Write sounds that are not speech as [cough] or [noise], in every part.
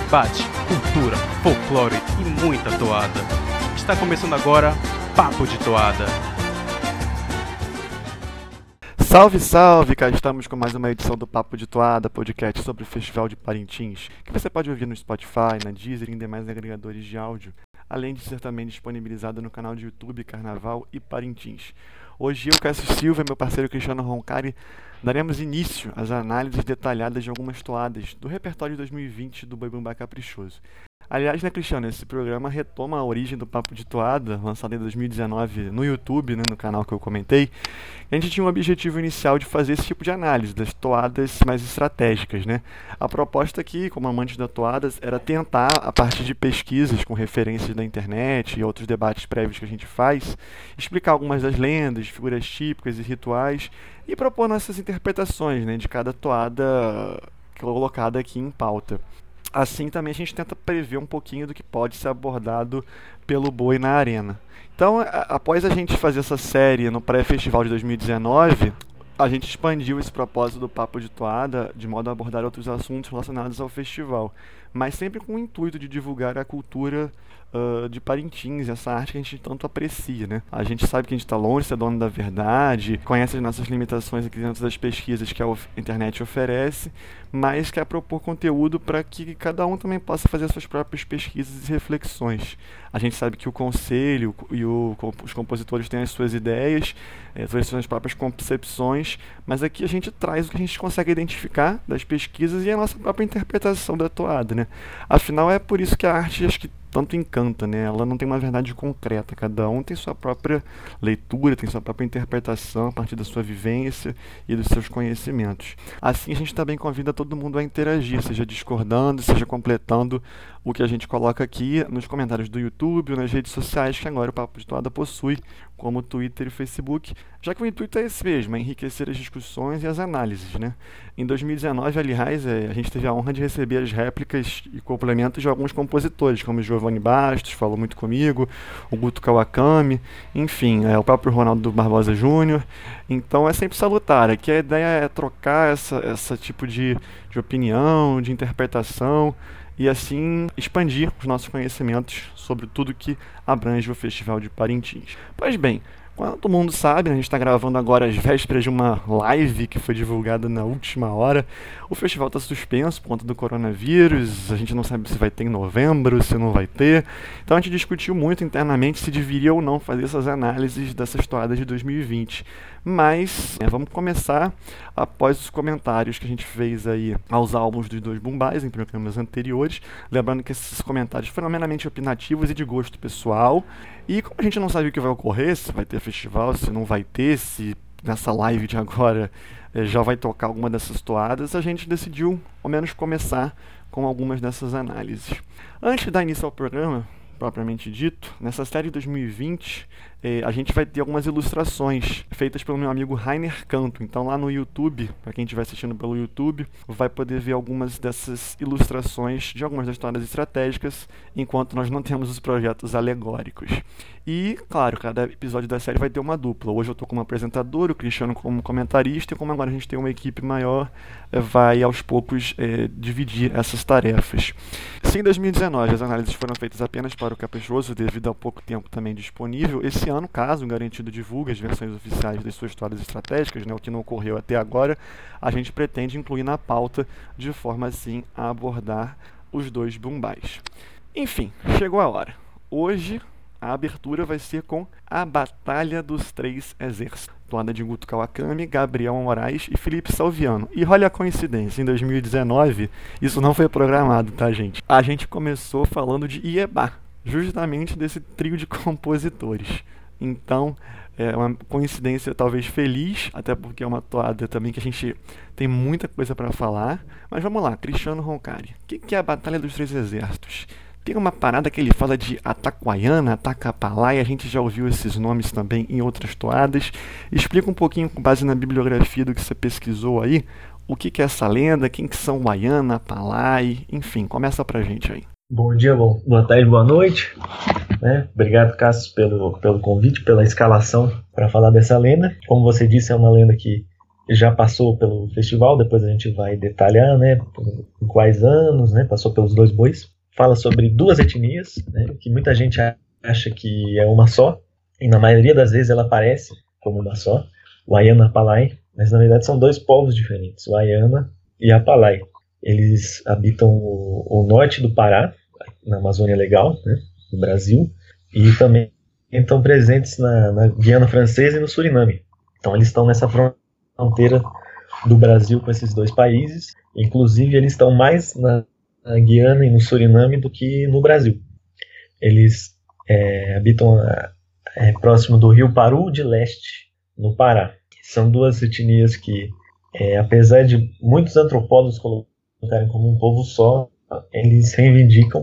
debate, cultura, folclore e muita toada. Está começando agora Papo de Toada. Salve, salve! Cá estamos com mais uma edição do Papo de Toada, podcast sobre o Festival de Parintins, que você pode ouvir no Spotify, na Deezer e em demais agregadores de áudio, além de ser também disponibilizado no canal de YouTube Carnaval e Parintins. Hoje eu, Cássio Silva e meu parceiro Cristiano Roncari daremos início às análises detalhadas de algumas toadas do repertório de 2020 do Boi Bumbá Caprichoso. Aliás, né, Cristiano, esse programa retoma a origem do Papo de Toada, lançado em 2019 no YouTube, né, no canal que eu comentei. A gente tinha um objetivo inicial de fazer esse tipo de análise, das toadas mais estratégicas. Né? A proposta aqui, como amantes da toadas, era tentar, a partir de pesquisas com referências da internet e outros debates prévios que a gente faz, explicar algumas das lendas, figuras típicas e rituais e propor nossas interpretações né, de cada toada colocada aqui em pauta assim também a gente tenta prever um pouquinho do que pode ser abordado pelo boi na arena. Então, após a gente fazer essa série no pré-festival de 2019, a gente expandiu esse propósito do Papo de Toada de modo a abordar outros assuntos relacionados ao festival, mas sempre com o intuito de divulgar a cultura de Parintins, essa arte que a gente tanto aprecia, né? A gente sabe que a gente está longe de ser dono da verdade, conhece as nossas limitações aqui dentro das pesquisas que a internet oferece, mas quer propor conteúdo para que cada um também possa fazer suas próprias pesquisas e reflexões. A gente sabe que o conselho e o, os compositores têm as suas ideias, é, as suas próprias concepções, mas aqui a gente traz o que a gente consegue identificar das pesquisas e a nossa própria interpretação da toada, né? Afinal, é por isso que a arte acho que tanto encanta, né? Ela não tem uma verdade concreta, cada um tem sua própria leitura, tem sua própria interpretação a partir da sua vivência e dos seus conhecimentos. Assim, a gente também convida todo mundo a interagir, seja discordando, seja completando o que a gente coloca aqui nos comentários do YouTube ou nas redes sociais que agora o Papo de Toada possui, como Twitter e Facebook, já que o intuito é esse mesmo, é enriquecer as discussões e as análises. Né? Em 2019, aliás, é, a gente teve a honra de receber as réplicas e complementos de alguns compositores, como Giovanni Bastos, falou muito comigo, o Guto Kawakami, enfim, é, o próprio Ronaldo Barbosa Júnior. Então é sempre salutar, aqui a ideia é trocar essa, essa tipo de, de opinião, de interpretação, e assim expandir os nossos conhecimentos sobre tudo que abrange o Festival de Parintins. Pois bem, todo mundo sabe, né, a gente está gravando agora às vésperas de uma live que foi divulgada na última hora. O festival está suspenso por conta do coronavírus, a gente não sabe se vai ter em novembro, se não vai ter. Então a gente discutiu muito internamente se deveria ou não fazer essas análises dessas toadas de 2020. Mas é, vamos começar após os comentários que a gente fez aí aos álbuns dos dois Bumbais em programas anteriores. Lembrando que esses comentários foram meramente opinativos e de gosto pessoal. E como a gente não sabe o que vai ocorrer, se vai ter festival, se não vai ter, se nessa live de agora eh, já vai tocar alguma dessas toadas, a gente decidiu ao menos começar com algumas dessas análises. Antes de dar início ao programa, propriamente dito, nessa série 2020 eh, a gente vai ter algumas ilustrações feitas pelo meu amigo Rainer Canto. Então lá no YouTube, para quem estiver assistindo pelo YouTube, vai poder ver algumas dessas ilustrações de algumas das histórias estratégicas, enquanto nós não temos os projetos alegóricos. E, claro, cada episódio da série vai ter uma dupla. Hoje eu estou como apresentador, o Cristiano como comentarista, e como agora a gente tem uma equipe maior, eh, vai aos poucos é, dividir essas tarefas. Se em 2019 as análises foram feitas apenas para o Caprichoso, devido ao pouco tempo também disponível, esse ano, caso o Garantido divulgue as versões oficiais das suas histórias estratégicas, né, o que não ocorreu até agora, a gente pretende incluir na pauta de forma assim a abordar os dois bumbais. Enfim, chegou a hora. Hoje a abertura vai ser com A Batalha dos Três Exércitos. Toada de Guto Kawakami, Gabriel Moraes e Felipe Salviano. E olha a coincidência, em 2019, isso não foi programado, tá, gente? A gente começou falando de Ieba, justamente desse trio de compositores. Então, é uma coincidência talvez feliz, até porque é uma toada também que a gente tem muita coisa para falar. Mas vamos lá, Cristiano Roncari. O que é a Batalha dos Três Exércitos? Tem uma parada que ele fala de Ataquaiana, Atacapalá, a gente já ouviu esses nomes também em outras toadas. Explica um pouquinho, com base na bibliografia do que você pesquisou aí, o que, que é essa lenda, quem que são Guaiana, Palai, enfim, começa pra gente aí. Bom dia, bom, boa tarde, boa noite. Né? Obrigado, Cássio, pelo, pelo convite, pela escalação para falar dessa lenda. Como você disse, é uma lenda que já passou pelo festival, depois a gente vai detalhar, né, em quais anos, né, passou pelos dois bois. Fala sobre duas etnias, né, que muita gente acha que é uma só, e na maioria das vezes ela aparece como uma só, o Ayana Apalai, mas na verdade são dois povos diferentes, o Ayana e Apalai. Eles habitam o, o norte do Pará, na Amazônia Legal, né, no Brasil, e também estão presentes na, na Guiana Francesa e no Suriname. Então eles estão nessa fronteira do Brasil com esses dois países. Inclusive eles estão mais na, na Guiana e no Suriname do que no Brasil. Eles é, habitam a, é, próximo do Rio Paru de Leste, no Pará. São duas etnias que, é, apesar de muitos antropólogos colocarem como um povo só, eles reivindicam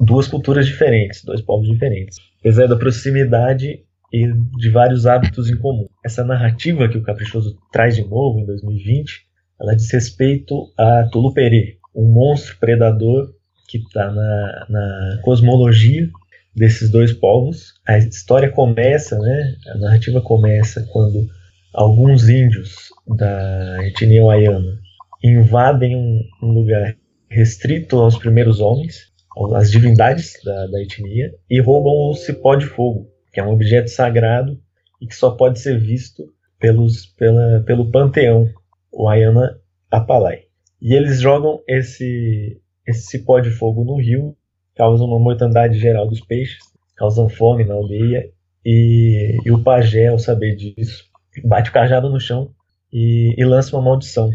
duas culturas diferentes, dois povos diferentes. Apesar da proximidade e de vários hábitos em comum. Essa narrativa que o Caprichoso traz de novo em 2020, ela diz respeito a Tulupere, um monstro predador que está na, na cosmologia desses dois povos. A história começa, né? A narrativa começa quando alguns índios da etnia Wayana invadem um, um lugar restrito aos primeiros homens, às divindades da, da etnia, e roubam o cipó de fogo, que é um objeto sagrado e que só pode ser visto pelos, pela, pelo panteão Wayana Apalai. E eles jogam esse, esse cipó de fogo no rio, causam uma mortandade geral dos peixes, causam fome na aldeia, e, e o pajé, ao saber disso, bate o cajado no chão e, e lança uma maldição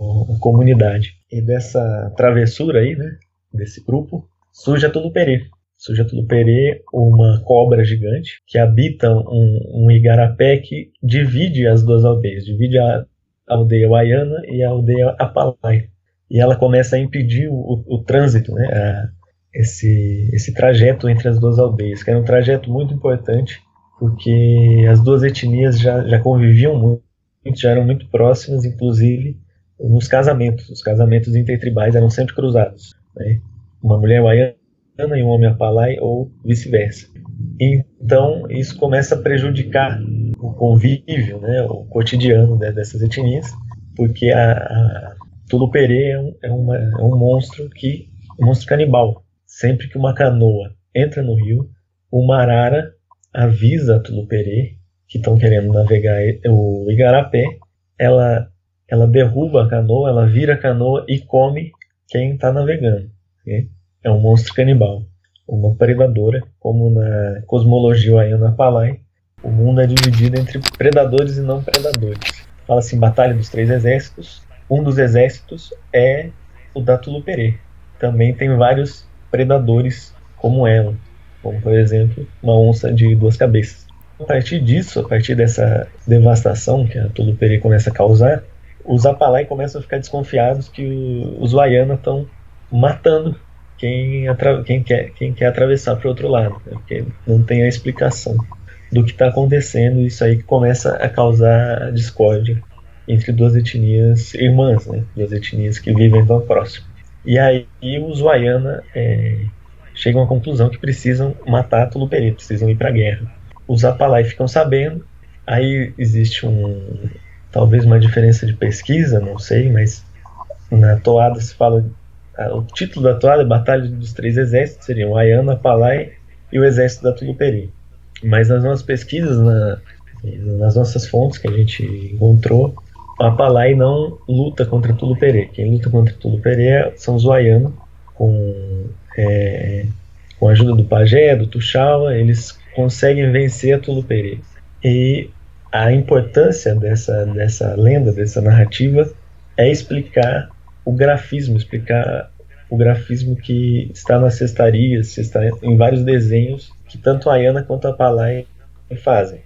à comunidade. E dessa travessura aí, né, desse grupo, surge a Tuluperi, Sujeto Perê, uma cobra gigante que habita um, um igarapé que divide as duas aldeias, divide a aldeia Waiana e a aldeia Apalai. E ela começa a impedir o, o, o trânsito, né, a, esse, esse trajeto entre as duas aldeias, que era um trajeto muito importante, porque as duas etnias já, já conviviam muito, já eram muito próximas, inclusive nos casamentos. Os casamentos intertribais eram sempre cruzados. Né? Uma mulher Waiana e um homem apalai ou vice-versa. Então isso começa a prejudicar o convívio, né, o cotidiano né, dessas etnias, porque a, a Tulupere é um, é, é um monstro que um monstro canibal. Sempre que uma canoa entra no rio, uma arara avisa a Tulupere que estão querendo navegar o igarapé, ela ela derruba a canoa, ela vira a canoa e come quem está navegando. Okay? é um monstro canibal, uma predadora, como na cosmologia Ayana Palai, o mundo é dividido entre predadores e não predadores. Fala assim, batalha dos três exércitos, um dos exércitos é o da Tulupere. Também tem vários predadores como ela, como por exemplo uma onça de duas cabeças. A partir disso, a partir dessa devastação que a Tulupere começa a causar, os Apalai começam a ficar desconfiados que os Wayana estão matando quem, quem, quer, quem quer atravessar para o outro lado, né? porque não tem a explicação do que está acontecendo, isso aí que começa a causar discórdia entre duas etnias irmãs, né? duas etnias que vivem tão próximo. E aí os Wayana é, chegam à conclusão que precisam matar Tuluperi, precisam ir para a guerra. Os Apalai ficam sabendo, aí existe um talvez uma diferença de pesquisa, não sei, mas na toada se fala o título da toada é Batalha dos Três Exércitos, seriam Ayana, Palai e o Exército da Tuluperi. Mas nas nossas pesquisas, na, nas nossas fontes que a gente encontrou, a Palai não luta contra Tulupere. Quem luta contra Tulupere são os Wayana, com, é, com a ajuda do Pajé, do Tuxaua, eles conseguem vencer a Tulupere. E a importância dessa, dessa lenda, dessa narrativa, é explicar o grafismo, explicar o grafismo que está nas cestarias, em vários desenhos que tanto a Ayana quanto a Palai fazem.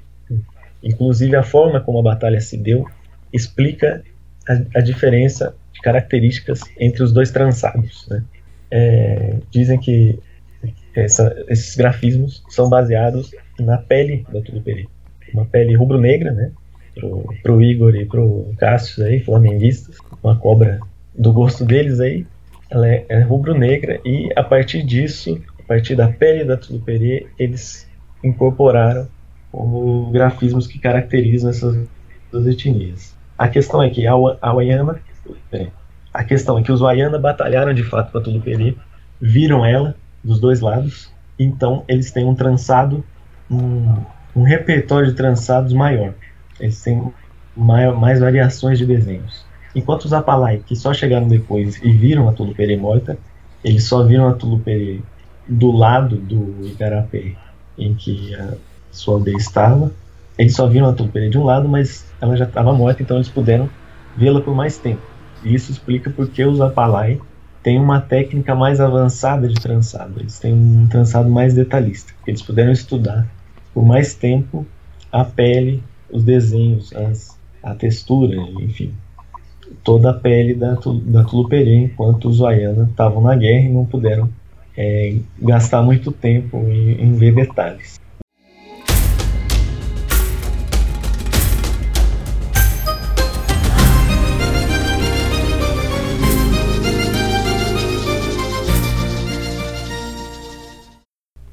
Inclusive a forma como a batalha se deu explica a, a diferença de características entre os dois trançados. Né? É, dizem que essa, esses grafismos são baseados na pele da Tuliperi, uma pele rubro-negra, né? Pro, pro Igor e pro Cássio aí, flamenguistas, uma cobra do gosto deles aí, ela é, é rubro-negra e a partir disso, a partir da pele da Tuluperi, eles incorporaram como grafismos que caracterizam essas duas etnias. a questão é que a, a Wayana, a questão é que os Wayana batalharam de fato para Tuluperi, viram ela dos dois lados, então eles têm um trançado, um, um repertório de trançados maior. Eles têm maior, mais variações de desenhos. Enquanto os Apalai, que só chegaram depois e viram a Tuluperi morta, eles só viram a Tuluperi do lado do Igarapé, em que a sua aldeia estava. Eles só viram a Tuluperi de um lado, mas ela já estava morta, então eles puderam vê-la por mais tempo. E isso explica porque os Apalai têm uma técnica mais avançada de trançado. Eles têm um trançado mais detalhista. Eles puderam estudar por mais tempo a pele, os desenhos, as, a textura, enfim, toda a pele da, da Tuluperê, enquanto os Wayana estavam na guerra e não puderam é, gastar muito tempo em, em ver detalhes.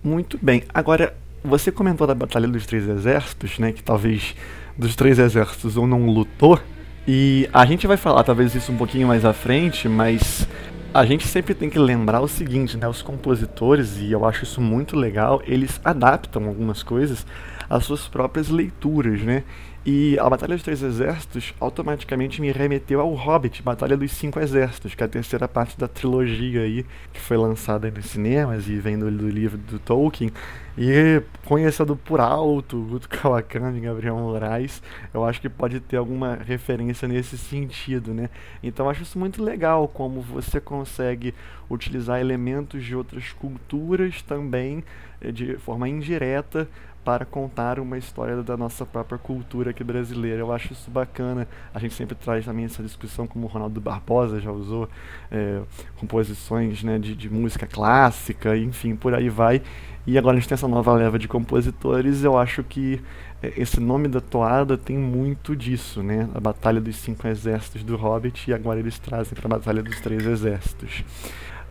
Muito bem. Agora, você comentou da Batalha dos Três Exércitos, né? Que talvez dos três exércitos um não lutou. E a gente vai falar talvez isso um pouquinho mais à frente, mas a gente sempre tem que lembrar o seguinte, né? Os compositores, e eu acho isso muito legal, eles adaptam algumas coisas às suas próprias leituras, né? E a Batalha dos Três Exércitos automaticamente me remeteu ao Hobbit, Batalha dos Cinco Exércitos, que é a terceira parte da trilogia aí, que foi lançada nos cinemas e vem do, do livro do Tolkien. E conhecendo por alto Guto Kawakami Gabriel Moraes, eu acho que pode ter alguma referência nesse sentido, né? Então acho isso muito legal, como você consegue utilizar elementos de outras culturas também eh, de forma indireta para contar uma história da nossa própria cultura aqui brasileira. Eu acho isso bacana. A gente sempre traz também essa discussão, como o Ronaldo Barbosa já usou, é, composições né, de, de música clássica, enfim, por aí vai. E agora a gente tem essa nova leva de compositores. Eu acho que é, esse nome da toada tem muito disso, né? A Batalha dos Cinco Exércitos do Hobbit, e agora eles trazem para a Batalha dos Três Exércitos.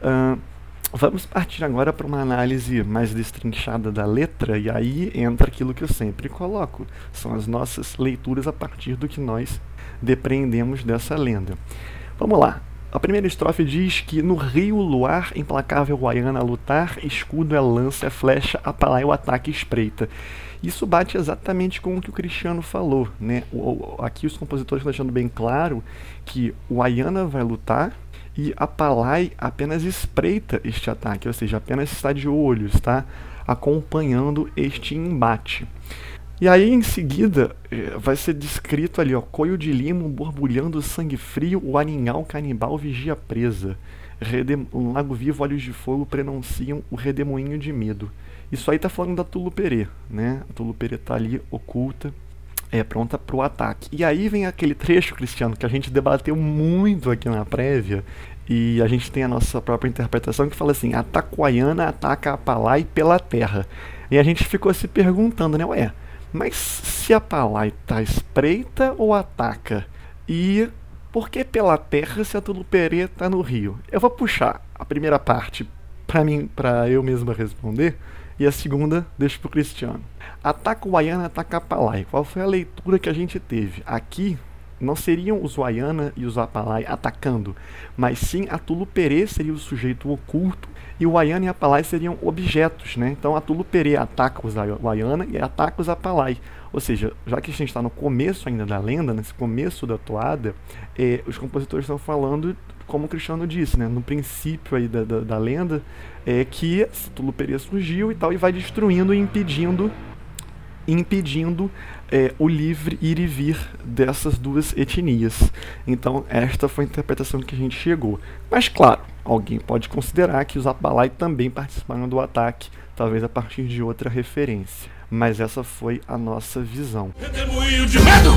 Uh, Vamos partir agora para uma análise mais destrinchada da letra, e aí entra aquilo que eu sempre coloco: são as nossas leituras a partir do que nós depreendemos dessa lenda. Vamos lá. A primeira estrofe diz que no rio luar, implacável Guaiana lutar, escudo é lança, é flecha, apalai o ataque espreita. Isso bate exatamente com o que o Cristiano falou, né? Aqui os compositores estão deixando bem claro que o Ayana vai lutar, e a Palai apenas espreita este ataque, ou seja, apenas está de olho, está acompanhando este embate. E aí em seguida eh, vai ser descrito ali, ó, coio de limo borbulhando sangue frio, o aninhal canibal vigia presa. Redem um lago vivo, olhos de fogo prenunciam o redemoinho de medo. Isso aí tá falando da Tuluperê, né? A Tuluperê tá ali oculta, é pronta para o ataque. E aí vem aquele trecho, Cristiano, que a gente debateu muito aqui na prévia, e a gente tem a nossa própria interpretação que fala assim: Ataquaiana ataca a Palai pela terra. E a gente ficou se perguntando, né? Ué, mas se a Palai tá espreita ou ataca? E por que pela terra se a Tuluperê tá no rio? Eu vou puxar a primeira parte para mim, para eu mesma responder, e a segunda deixo pro Cristiano. Ataca o Wayana, ataca a Palai. Qual foi a leitura que a gente teve? Aqui não seriam os Wayana e os Apalai atacando, mas sim a Tulupere seria o sujeito oculto e o Wayana e Apalai seriam objetos, né? Então a Tulupere ataca os Wayana e ataca os Apalai. Ou seja, já que a gente está no começo ainda da lenda, nesse começo da toada, eh, os compositores estão falando, como o Cristiano disse, né, no princípio aí da, da, da lenda, é que Tuluperia surgiu e tal, e vai destruindo e impedindo impedindo é, o livre ir e vir dessas duas etnias. Então, esta foi a interpretação que a gente chegou. Mas, claro, alguém pode considerar que os Abalai também participaram do ataque, talvez a partir de outra referência. Mas essa foi a nossa visão. Redemoinho de medo!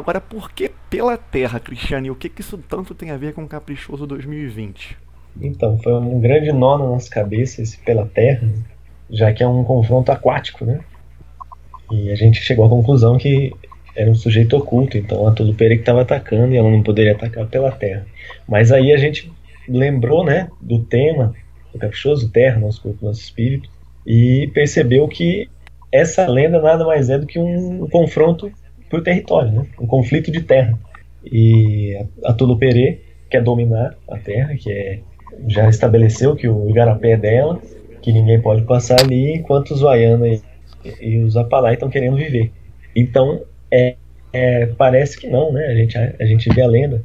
Agora, por que pela Terra, Cristiane? E o que, que isso tanto tem a ver com o Caprichoso 2020? Então, foi um grande nó na nossa cabeça esse pela Terra, já que é um confronto aquático, né? E a gente chegou à conclusão que era um sujeito oculto, então a Tulupere que estava atacando e ela não poderia atacar pela terra. Mas aí a gente lembrou, né, do tema do caprichoso, terra, nosso corpo, nosso espírito, e percebeu que essa lenda nada mais é do que um, um confronto por território, né? um conflito de terra. E a, Tulupere quer dominar a terra, que é, já estabeleceu que o Igarapé é dela, que ninguém pode passar ali, enquanto os Vaiana e, e os Apalai estão querendo viver. Então, é, é, parece que não, né? A gente, a, a gente vê a lenda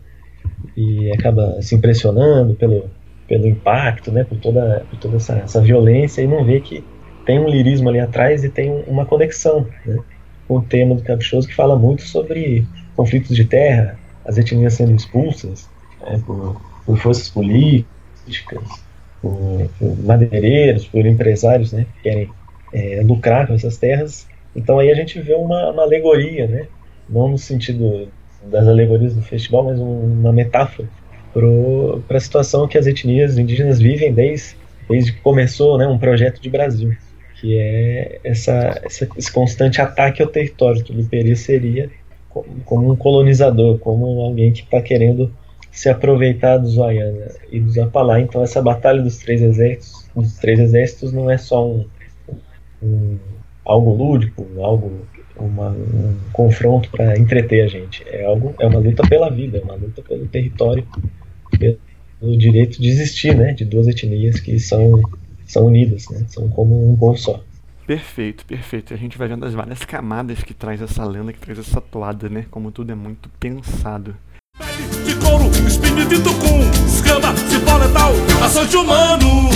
e acaba se impressionando pelo, pelo impacto, né? Por toda, por toda essa, essa violência e não vê que tem um lirismo ali atrás e tem uma conexão né, o tema do Caprichoso que fala muito sobre conflitos de terra, as etnias sendo expulsas né, por, por, forças políticas, por, por, madeireiros, por empresários né, que querem é, lucrar com essas terras. Então aí a gente vê uma, uma alegoria, né, não no sentido das alegorias do festival, mas uma metáfora para a situação que as etnias indígenas vivem desde, desde que começou né, um projeto de Brasil que é essa, essa, esse constante ataque ao território. que Tuliperi seria como um colonizador, como alguém que está querendo se aproveitar dos Wayana e dos Apalá. Então essa batalha dos três exércitos, dos três exércitos não é só um, um algo lúdico, algo uma, um confronto para entreter a gente. É algo, é uma luta pela vida, é uma luta pelo território, pelo direito de existir, né, de duas etnias que são são unidas, né? São como um povo só. Perfeito, perfeito. A gente vai vendo as várias camadas que traz essa lenda, que traz essa toada, né? Como tudo é muito pensado. De couro, espinho de tucum, escama, cipó letal, açoite humano,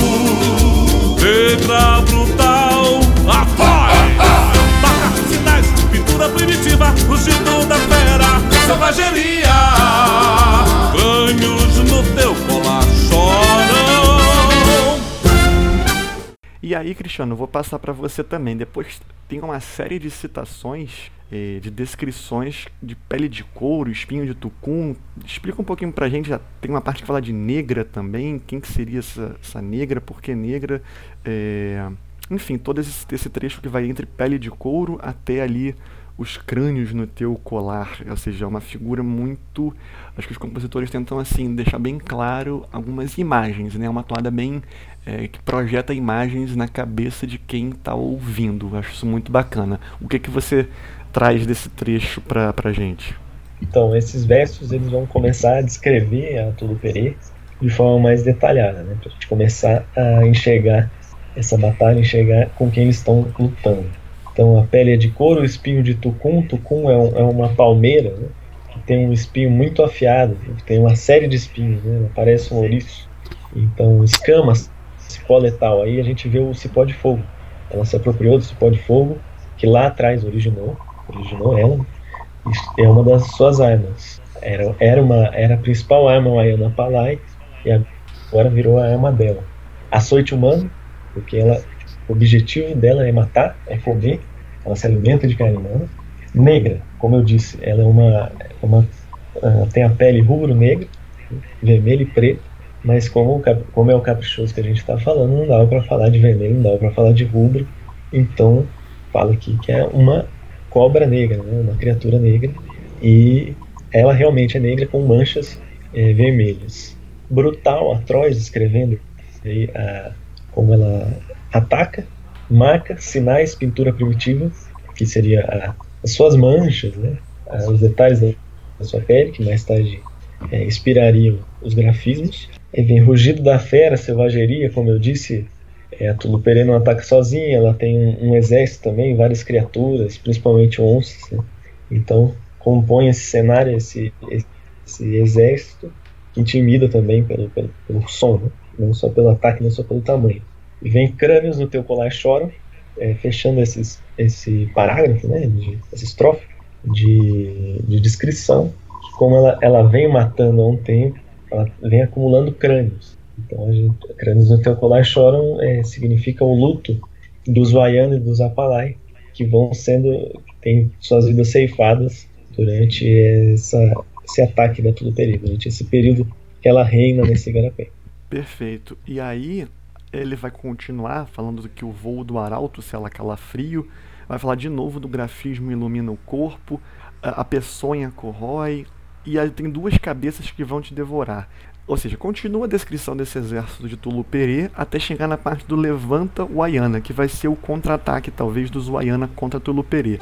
negra brutal, apoia! Barra, sinais, pintura primitiva, rugido da fera, selvageria, ganhos no teu E aí, Cristiano, vou passar para você também. Depois tem uma série de citações, eh, de descrições de pele de couro, espinho de tucum. Explica um pouquinho pra gente. Já tem uma parte que fala de negra também. Quem que seria essa, essa negra? Por que negra? É... Enfim, todo esse, esse trecho que vai entre pele de couro até ali os crânios no teu colar, ou seja, é uma figura muito, acho que os compositores tentam assim deixar bem claro algumas imagens, né? Uma toada bem é, que projeta imagens na cabeça de quem está ouvindo. Acho isso muito bacana. O que que você traz desse trecho para a gente? Então, esses versos eles vão começar a descrever a Tulupere de forma mais detalhada, né? Para a gente começar a enxergar essa batalha, enxergar com quem eles estão lutando. Então, a pele é de couro, o espinho de tucum. Tucum é, um, é uma palmeira né? que tem um espinho muito afiado, tem uma série de espinhos, né? parece um ouriço. Então, escamas cipó letal. Aí a gente vê o cipó de fogo. Ela se apropriou do cipó de fogo, que lá atrás originou, originou ela, é uma das suas armas. Era, era, uma, era a principal arma Wayana Palai, e agora virou a arma dela. Açoite humano, porque ela, o objetivo dela é matar, é comer, ela se alimenta de carne humana. Negra, como eu disse, ela é uma, é uma tem a pele rubro-negra, vermelho e preto, mas como, como é o caprichoso que a gente está falando, não dava para falar de vermelho, não dava para falar de rubro. Então, fala aqui que é uma cobra negra, né? uma criatura negra. E ela realmente é negra com manchas é, vermelhas. Brutal, atroz, escrevendo aí, a, como ela ataca, marca, sinais, pintura primitiva, que seria a, as suas manchas, né? os detalhes da, da sua pele, que mais tarde é, inspirariam os grafismos. E vem Rugido da Fera, Selvageria, como eu disse, é, a Tulupere não ataca sozinha, ela tem um, um, exército também, várias criaturas, principalmente onças. Né? Então compõe esse cenário, esse, esse exército, que intimida também pelo, pelo, pelo som, né? não só pelo ataque, não só pelo tamanho. Vem crânios no teu colar choram, é, fechando esses, esse parágrafo, né, de, essa estrofe de, de descrição, como ela, ela vem matando há um tempo, ela vem acumulando crânios. Então, gente, crânios no teu colar choram é, significa o luto dos Vaiana e dos Apalai, que vão sendo, têm suas vidas ceifadas durante essa, esse ataque da Tuluperi, durante esse período que ela reina nesse Igarapé. Perfeito. E aí ele vai continuar falando que o voo do arauto, se ela calafrio, vai falar de novo do grafismo ilumina o corpo, a, a peçonha corrói, e aí tem duas cabeças que vão te devorar. Ou seja, continua a descrição desse exército de Tuluperê até chegar na parte do Levanta Wayana, que vai ser o contra-ataque, talvez, dos Wayana contra Tuluperê.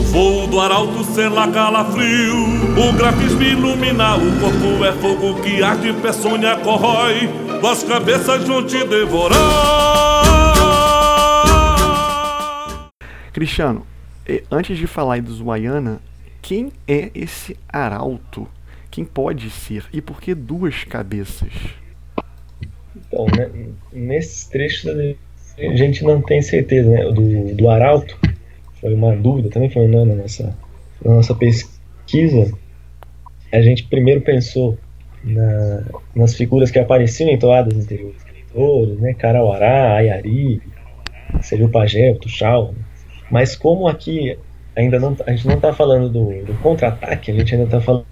O voo do arauto sela calafrio O grafismo ilumina, o corpo é fogo que arde, peçonha corrói Duas cabeças vão te devorar Cristiano, antes de falar aí dos Wayana, quem é esse arauto? Quem pode ser? E por que duas cabeças? Então, né, nesses trechos a gente não tem certeza né, do, do arauto. Foi uma dúvida, também foi na nossa, na nossa pesquisa. A gente primeiro pensou na, nas figuras que apareciam em toadas anteriores, né, Carauará, Ayari, seria o Pajé, o Tuxal. Mas como aqui ainda não, a gente não está falando do, do contra-ataque, a gente ainda está falando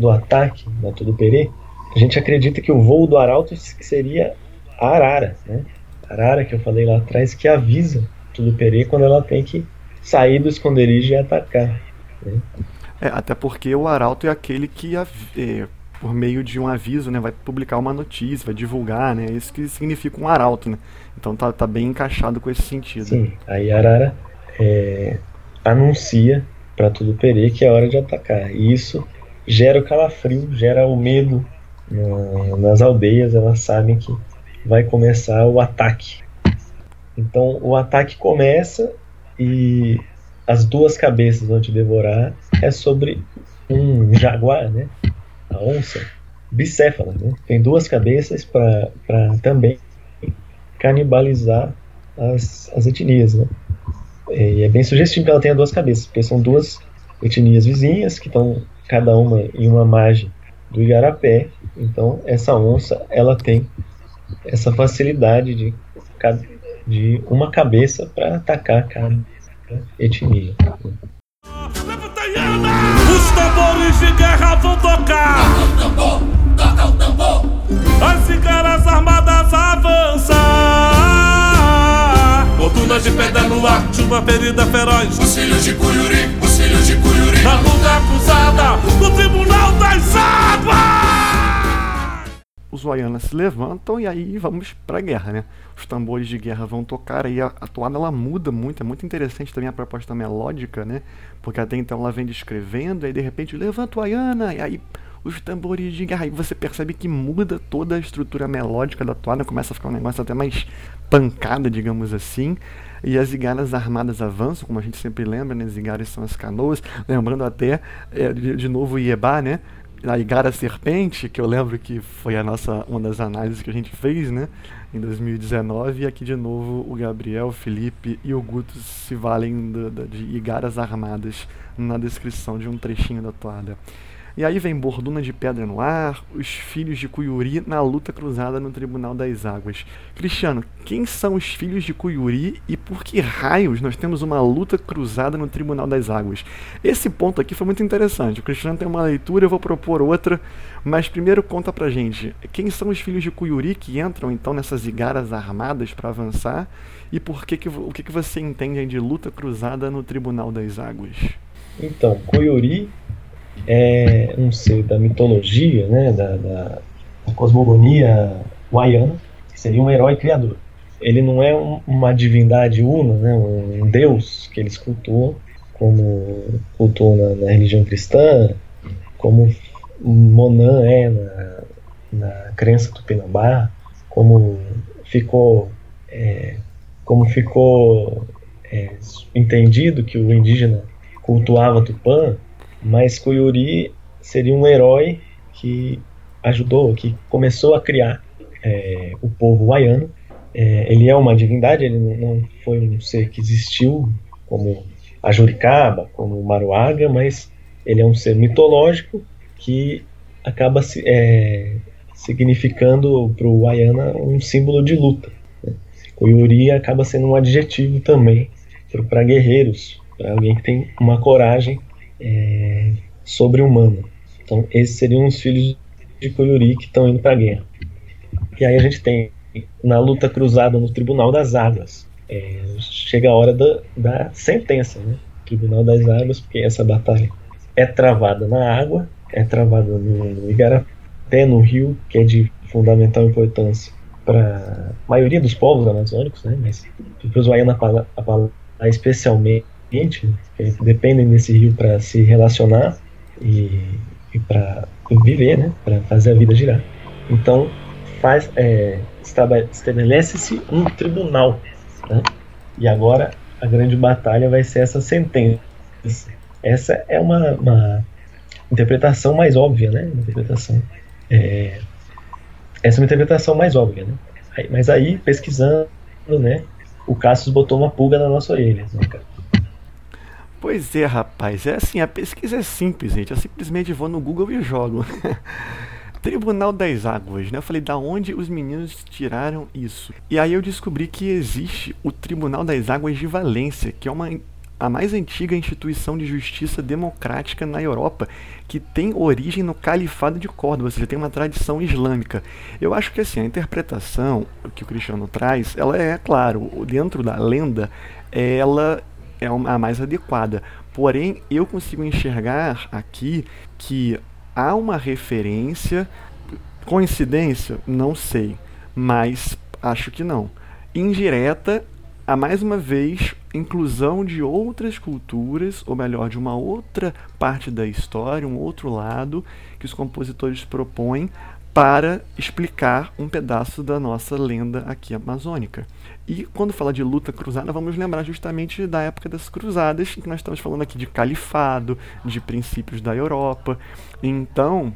do ataque da Tuduperê, a gente acredita que o voo do Arauto seria a Arara, né? A Arara que eu falei lá atrás que avisa Tuduperê quando ela tem que sair do esconderijo e atacar. Né? É, até porque o Arauto é aquele que é, por meio de um aviso, né, vai publicar uma notícia, vai divulgar, né? Isso que significa um arauto, né? Então tá, tá bem encaixado com esse sentido. Sim, aí Arara é, anuncia para tudo Perê que é hora de atacar. E isso gera o calafrio, gera o medo nas aldeias, elas sabem que vai começar o ataque. Então o ataque começa e as duas cabeças vão te devorar. É sobre um jaguar, né? A onça bicéfala, né? Tem duas cabeças para também canibalizar as, as etnias, né? E é bem sugestivo que ela tenha duas cabeças, porque são duas etnias vizinhas que estão cada uma em uma margem do igarapé. Então essa onça ela tem essa facilidade de, de uma cabeça para atacar cada etnia. Os tambores de guerra vão tocar. Toca o tambor, toca o tambor. As cigarras armadas avançam. Fortunas de pedra no ar, de uma ferida feroz. Os filhos de Cuyuri, os filhos de Cuyuri. Na luta cruzada, no tribunal das águas. Os Waianas se levantam e aí vamos pra guerra, né? Os tambores de guerra vão tocar e a, a toada ela muda muito, é muito interessante também a proposta melódica, né? Porque até então ela vem descrevendo, aí de repente levanta o Waiana, e aí os tambores de guerra. E você percebe que muda toda a estrutura melódica da toada, começa a ficar um negócio até mais pancada, digamos assim. E as zigarras armadas avançam, como a gente sempre lembra, né? Zigarras são as canoas, lembrando até é, de, de novo o Iebá, né? A Igara Serpente, que eu lembro que foi a nossa uma das análises que a gente fez, né, em 2019, e aqui de novo o Gabriel, o Felipe e o Guto se valem de Igaras armadas na descrição de um trechinho da toada. E aí vem Borduna de Pedra no Ar, os filhos de Cuyuri na luta cruzada no Tribunal das Águas. Cristiano, quem são os filhos de Cuyuri e por que raios nós temos uma luta cruzada no Tribunal das Águas? Esse ponto aqui foi muito interessante. O Cristiano tem uma leitura, eu vou propor outra, mas primeiro conta pra gente, quem são os filhos de Cuyuri que entram então nessas igaras armadas para avançar e por que, que o que, que você entende de luta cruzada no Tribunal das Águas? Então, Cuyuri é um ser da mitologia, né, da, da, da cosmogonia waiana, que seria um herói criador. Ele não é um, uma divindade una, né, um deus que eles cultuam, como cultuam na, na religião cristã, como Monan é na, na crença tupinambá, como ficou, é, como ficou é, entendido que o indígena cultuava Tupã, mas Kuyuri seria um herói que ajudou, que começou a criar é, o povo hawaiano. É, ele é uma divindade, ele não foi um ser que existiu como a Juricaba, como o Maruaga, mas ele é um ser mitológico que acaba é, significando para o Wayana um símbolo de luta. Né? O Yuri acaba sendo um adjetivo também para guerreiros, para alguém que tem uma coragem é, sobre-humana. Então, esses seriam os filhos de Koyuri que estão indo para a guerra. E aí a gente tem na luta cruzada no Tribunal das Águas. é, chega a hora da, da sentença, né? Tribunal das Águas, porque essa batalha é travada na água, é travada no, no Igarapé, no rio, que é de fundamental importância para a maioria dos povos amazônicos, né? Mas para os Waiana especialmente, que dependem desse rio para se relacionar e, e para viver, né? Para fazer a vida girar. Então faz é, estabelece-se um tribunal, né? E agora a grande batalha vai ser essa sentença. Essa é uma, uma interpretação mais óbvia, né? Uma interpretação. É, essa é uma interpretação mais óbvia, né? Mas aí, pesquisando, né? O Cassius botou uma pulga na nossa orelha, né, cara? Pois é, rapaz. É assim, a pesquisa é simples, gente. Eu simplesmente vou no Google e jogo. [laughs] Tribunal das Águas, né? Eu falei, da onde os meninos tiraram isso? E aí eu descobri que existe o Tribunal das Águas de Valência, que é uma a mais antiga instituição de justiça democrática na Europa, que tem origem no Califado de Córdoba, ou seja, tem uma tradição islâmica. Eu acho que assim, a interpretação que o Cristiano traz, ela é, claro, dentro da lenda, ela é a mais adequada. Porém, eu consigo enxergar aqui que há uma referência. Coincidência? Não sei. Mas acho que não. Indireta, a mais uma vez, inclusão de outras culturas, ou melhor, de uma outra parte da história, um outro lado que os compositores propõem para explicar um pedaço da nossa lenda aqui amazônica. E quando fala de luta cruzada, vamos lembrar justamente da época das cruzadas, que nós estamos falando aqui de califado, de princípios da Europa. Então,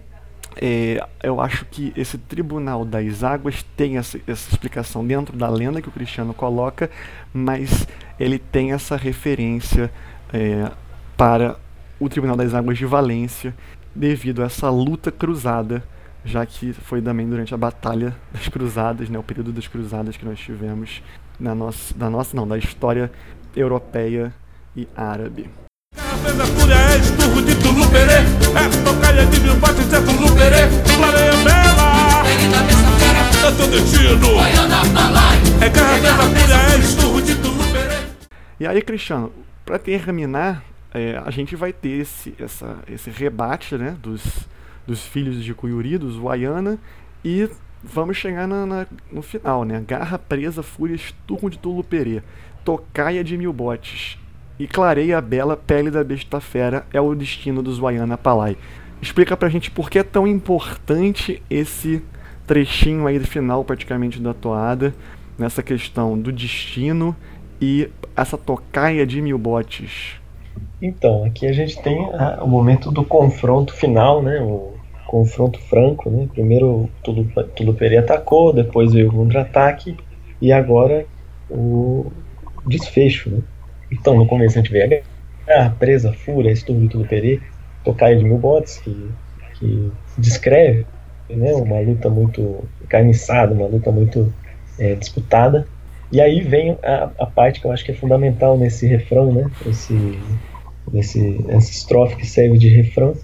é, eu acho que esse Tribunal das Águas tem essa, essa, explicação dentro da lenda que o Cristiano coloca, mas ele tem essa referência é, para o Tribunal das Águas de Valência, devido a essa luta cruzada já que foi também durante a Batalha das Cruzadas, né, o período das Cruzadas que nós tivemos na nossa, da nossa não, da história europeia e árabe. E aí, Cristiano, para terminar, é, a gente vai ter esse, essa, esse rebate né, dos, dos filhos de Cuyuri, dos Waiana, e vamos chegar na, na, no final, né? Garra presa, fúria, esturro de Tuluperê, tocaia de mil botes e clareia a bela pele da besta fera é o destino dos Waiana Palai. Explica pra gente por que é tão importante esse trechinho aí do final praticamente da toada, nessa questão do destino e essa tocaia de mil botes. Então, aqui a gente tem a, o momento do confronto final, né? O, confronto franco, né? Primeiro o Tuluperi atacou, depois veio o contra-ataque e agora o desfecho, né? Então, no começo a gente vê a presa, a fúria, estudo do Tuluperi, tocaio de mil botes, que, que descreve né, uma luta muito encarniçada, uma luta muito é, disputada. E aí vem a, a, parte que eu acho que é fundamental nesse refrão, né? Esse, esse, essa estrofe que serve de refrão,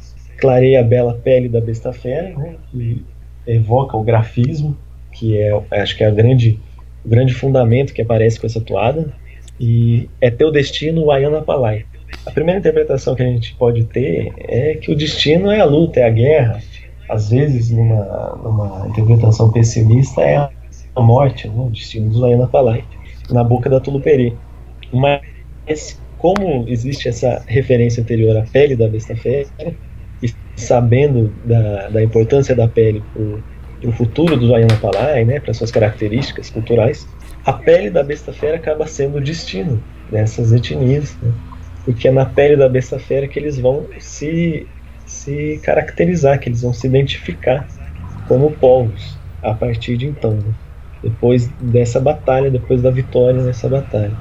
clareia a bela pele da besta fera, né, que evoca o grafismo, que é, acho que é a grande, o grande fundamento que aparece com essa toada, e é teu destino, Ayana Palai. A primeira interpretação que a gente pode ter é que o destino é a luta, é a guerra. Às vezes, numa, numa interpretação pessimista, é a morte, né, o destino dos Ayana Palai, na boca da Tuluperi. Mas, como existe essa referência anterior à pele da besta fera, sabendo da, da importância da pele para o futuro do Palai, né, para suas características culturais, a pele da besta fera acaba sendo o destino dessas etnias, né, porque é na pele da besta fera que eles vão se, se caracterizar, que eles vão se identificar como povos a partir de então, né, depois dessa batalha, depois da vitória nessa batalha.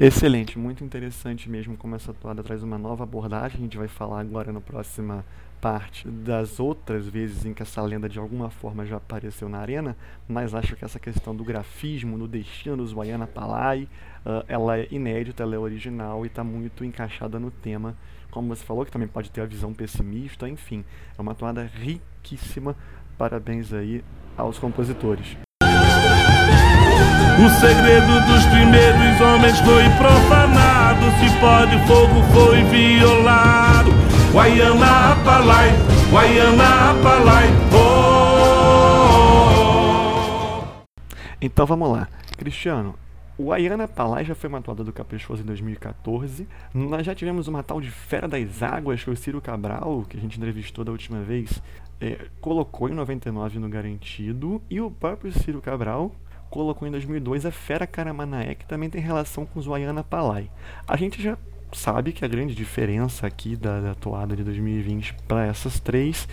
Excelente, muito interessante mesmo como essa toada traz uma nova abordagem. A gente vai falar agora na próxima parte das outras vezes em que essa lenda de alguma forma já apareceu na arena, mas acho que essa questão do grafismo, no destino dos Wayana Palai, uh, ela é inédita, ela é original e está muito encaixada no tema. Como você falou, que também pode ter a visão pessimista, enfim, é uma toada riquíssima. Parabéns aí aos compositores. O segredo dos primeiros homens foi profanado. Se pode, fogo foi violado. Guaiana Apalai, Guaiana Apalai, oh. Então vamos lá. Cristiano, o Ayana Palai já foi uma atuada do Caprichoso em 2014. Nós já tivemos uma tal de Fera das Águas, que o Ciro Cabral, que a gente entrevistou da última vez, é, colocou em 99 no Garantido. E o próprio Ciro Cabral colocou em 2002 a Fera Caramanaé, que também tem relação com o Ayana Palai. A gente já sabe que a grande diferença aqui da, da toada de 2020 para essas três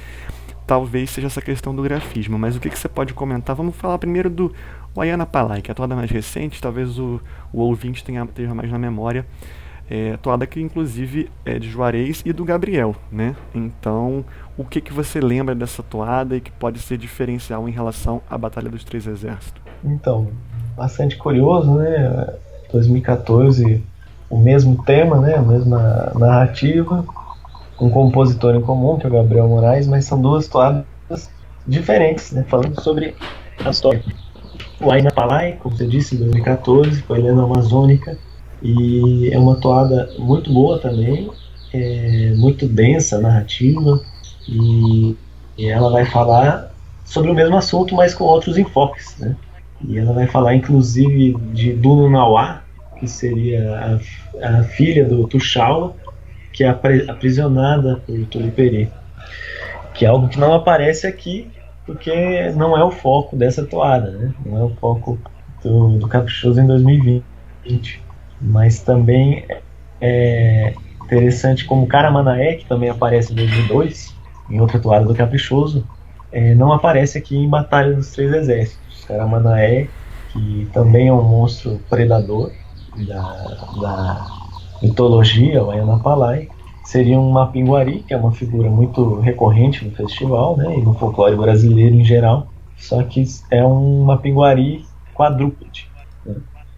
talvez seja essa questão do grafismo, mas o que, que você pode comentar? Vamos falar primeiro do Ayana Palai, que é a toada mais recente, talvez o, o ouvinte tenha, tenha mais na memória. É, toada que inclusive é de Juarez e do Gabriel, né? Então, o que, que você lembra dessa toada e que pode ser diferencial em relação à Batalha dos Três Exércitos? Então, bastante curioso, né? 2014, o mesmo tema, né? A mesma narrativa, um compositor em comum, que é o Gabriel Moraes, mas são duas toadas diferentes, né? Falando sobre a história. O Aina Palai, como você disse, em 2014, foi lenda amazônica, e é uma toada muito boa também, é muito densa, narrativa, e, e ela vai falar sobre o mesmo assunto, mas com outros enfoques, né? E ela vai falar, inclusive, de Duno Nauá, que seria a, a filha do Tuxaua, que é aprisionada por Tuliperi. Que é algo que não aparece aqui, porque não é o foco dessa toada, né? Não é o foco do, do Caprichoso em 2020. Mas também é interessante como Caramanaé, que também aparece em 2002, em outra toada do Caprichoso, é, não aparece aqui em Batalha dos Três Exércitos. Caramanaé, que também é um monstro predador da, da mitologia, o Ayanapalai, seria um Mapinguari, que é uma figura muito recorrente no festival, né, e no folclore brasileiro em geral, só que é um Mapinguari quadrúpede. Né,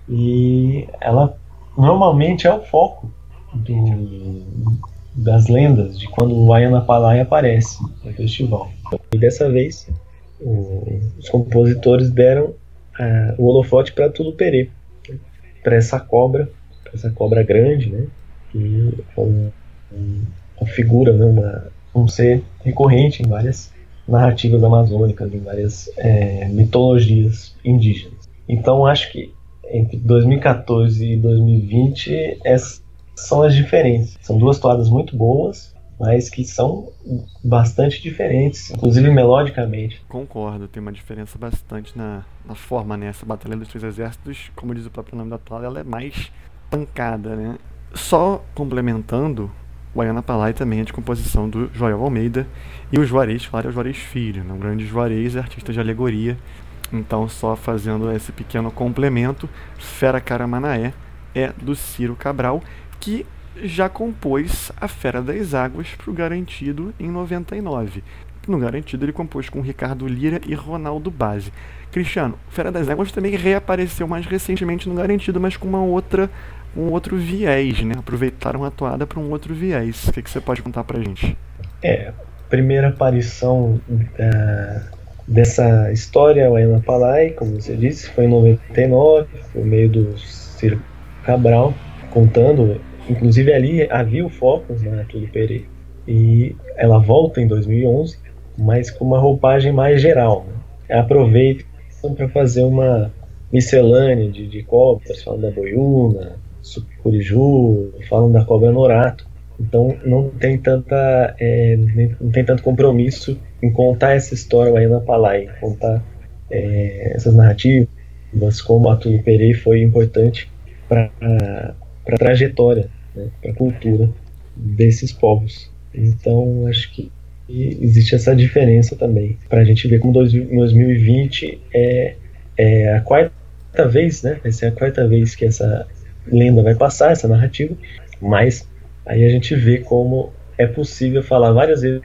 e ela normalmente é o foco do, das lendas de quando o Ayanapalai aparece no festival. E dessa vez, o, os compositores deram uh, o holofote para Tulupere, para essa cobra essa cobra grande, né? Que é um, uma figura, né? Uma, um ser recorrente em várias narrativas amazônicas, em várias é, mitologias indígenas. Então acho que entre 2014 e 2020 essas são as diferenças. São duas toadas muito boas, mas que são bastante diferentes, inclusive melodicamente. Concordo, tem uma diferença bastante na, na forma, né? Essa Batalha dos Três Exércitos, como diz o próprio nome da toada, ela é mais pancada, né? Só complementando, o Ayana Palai também é de composição do Joel Almeida e o Juarez, claro, é o Juarez Filho, né? um grande Juarez, artista de alegoria. Então, só fazendo esse pequeno complemento, Fera Caramanaé é do Ciro Cabral, que já compôs a Fera das Águas para o Garantido em 99. No Garantido ele compôs com Ricardo Lira e Ronaldo Base. Cristiano, Fera das Águas também reapareceu mais recentemente no Garantido, mas com uma outra um outro viés, né? Aproveitaram a toada para um outro viés. O que, que você pode contar pra gente? É, primeira aparição uh, dessa história, o Ayana Palai, como você disse, foi em 99, por meio do Ciro Cabral, contando, inclusive ali havia o foco na Túlio Pereira. E ela volta em 2011, mas com uma roupagem mais geral. Né? Aproveitam para fazer uma miscelânea de, de cobras, falando da boiuna, Sucuriju, falam da cobra norato. Então não tem tanta é, não tem tanto compromisso em contar essa história aí na Palai, contar é, essas narrativas, como a Túlio Perei foi importante para a trajetória, né, para a cultura desses povos. Então acho que existe essa diferença também, para a gente ver como 2020 é, é a quarta vez, né? Essa é a quarta vez que essa lenda vai passar, essa narrativa, mas aí a gente vê como é possível falar várias vezes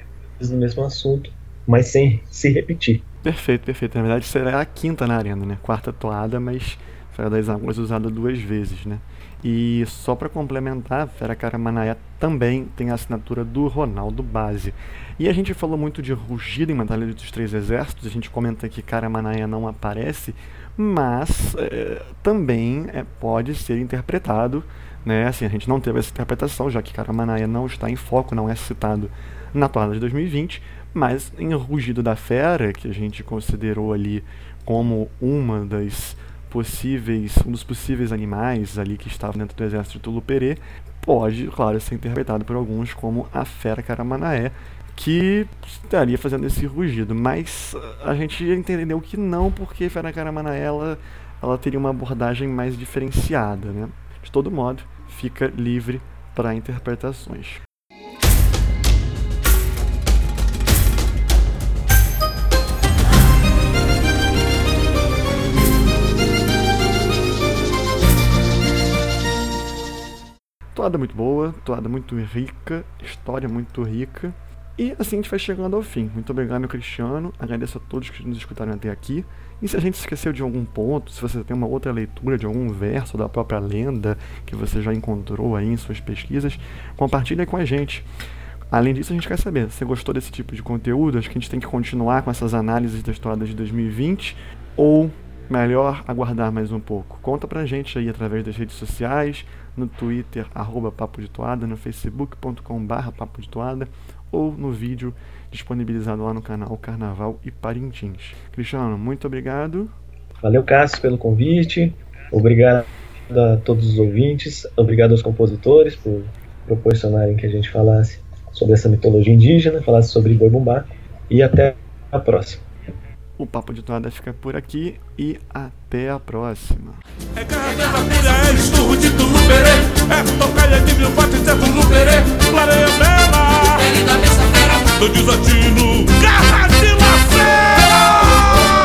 no mesmo assunto, mas sem se repetir. Perfeito, perfeito. Na verdade será a quinta na arena, né? Quarta toada, mas Fera das Águas usada duas vezes, né? E só para complementar, Fera Caramanaé também tem a assinatura do Ronaldo Base. E a gente falou muito de rugido em Batalha dos Três Exércitos, a gente comenta que Caramanaé não aparece, mas é, também é, pode ser interpretado, né? Assim, a gente não teve essa interpretação, já que Caramanaé não está em foco, não é citado na toada de 2020, mas em Rugido da Fera, que a gente considerou ali como uma das possíveis, um dos possíveis animais ali que estavam dentro do exército de Tuluperê, pode, claro, ser interpretado por alguns como a fera Caramanaé, que estaria fazendo esse rugido, mas a gente entendeu que não, porque Fera Caramanaé ela, ela teria uma abordagem mais diferenciada, né? De todo modo, fica livre para interpretações. Toada muito boa, toada muito rica, história muito rica. E assim a gente vai chegando ao fim. Muito obrigado, Cristiano. Agradeço a todos que nos escutaram até aqui. E se a gente esqueceu de algum ponto, se você tem uma outra leitura de algum verso da própria lenda que você já encontrou aí em suas pesquisas, compartilhe com a gente. Além disso, a gente quer saber, você gostou desse tipo de conteúdo? Acho que a gente tem que continuar com essas análises da história de 2020 ou melhor aguardar mais um pouco? Conta pra gente aí através das redes sociais, no Twitter, arroba Papo de Toada, no facebook.com barra Papo de Toada, ou no vídeo disponibilizado lá no canal Carnaval e Parintins. Cristiano, muito obrigado. Valeu, Cássio, pelo convite. Obrigado a todos os ouvintes. Obrigado aos compositores por proporcionarem que a gente falasse sobre essa mitologia indígena, falasse sobre Boi Bumbá. E até a próxima. O Papo de Toada fica por aqui e até a próxima. É é esturro de tuluperê, é tocaia de mil bates, é tuluperê, clareia bela. Do desatino, garra de lacera.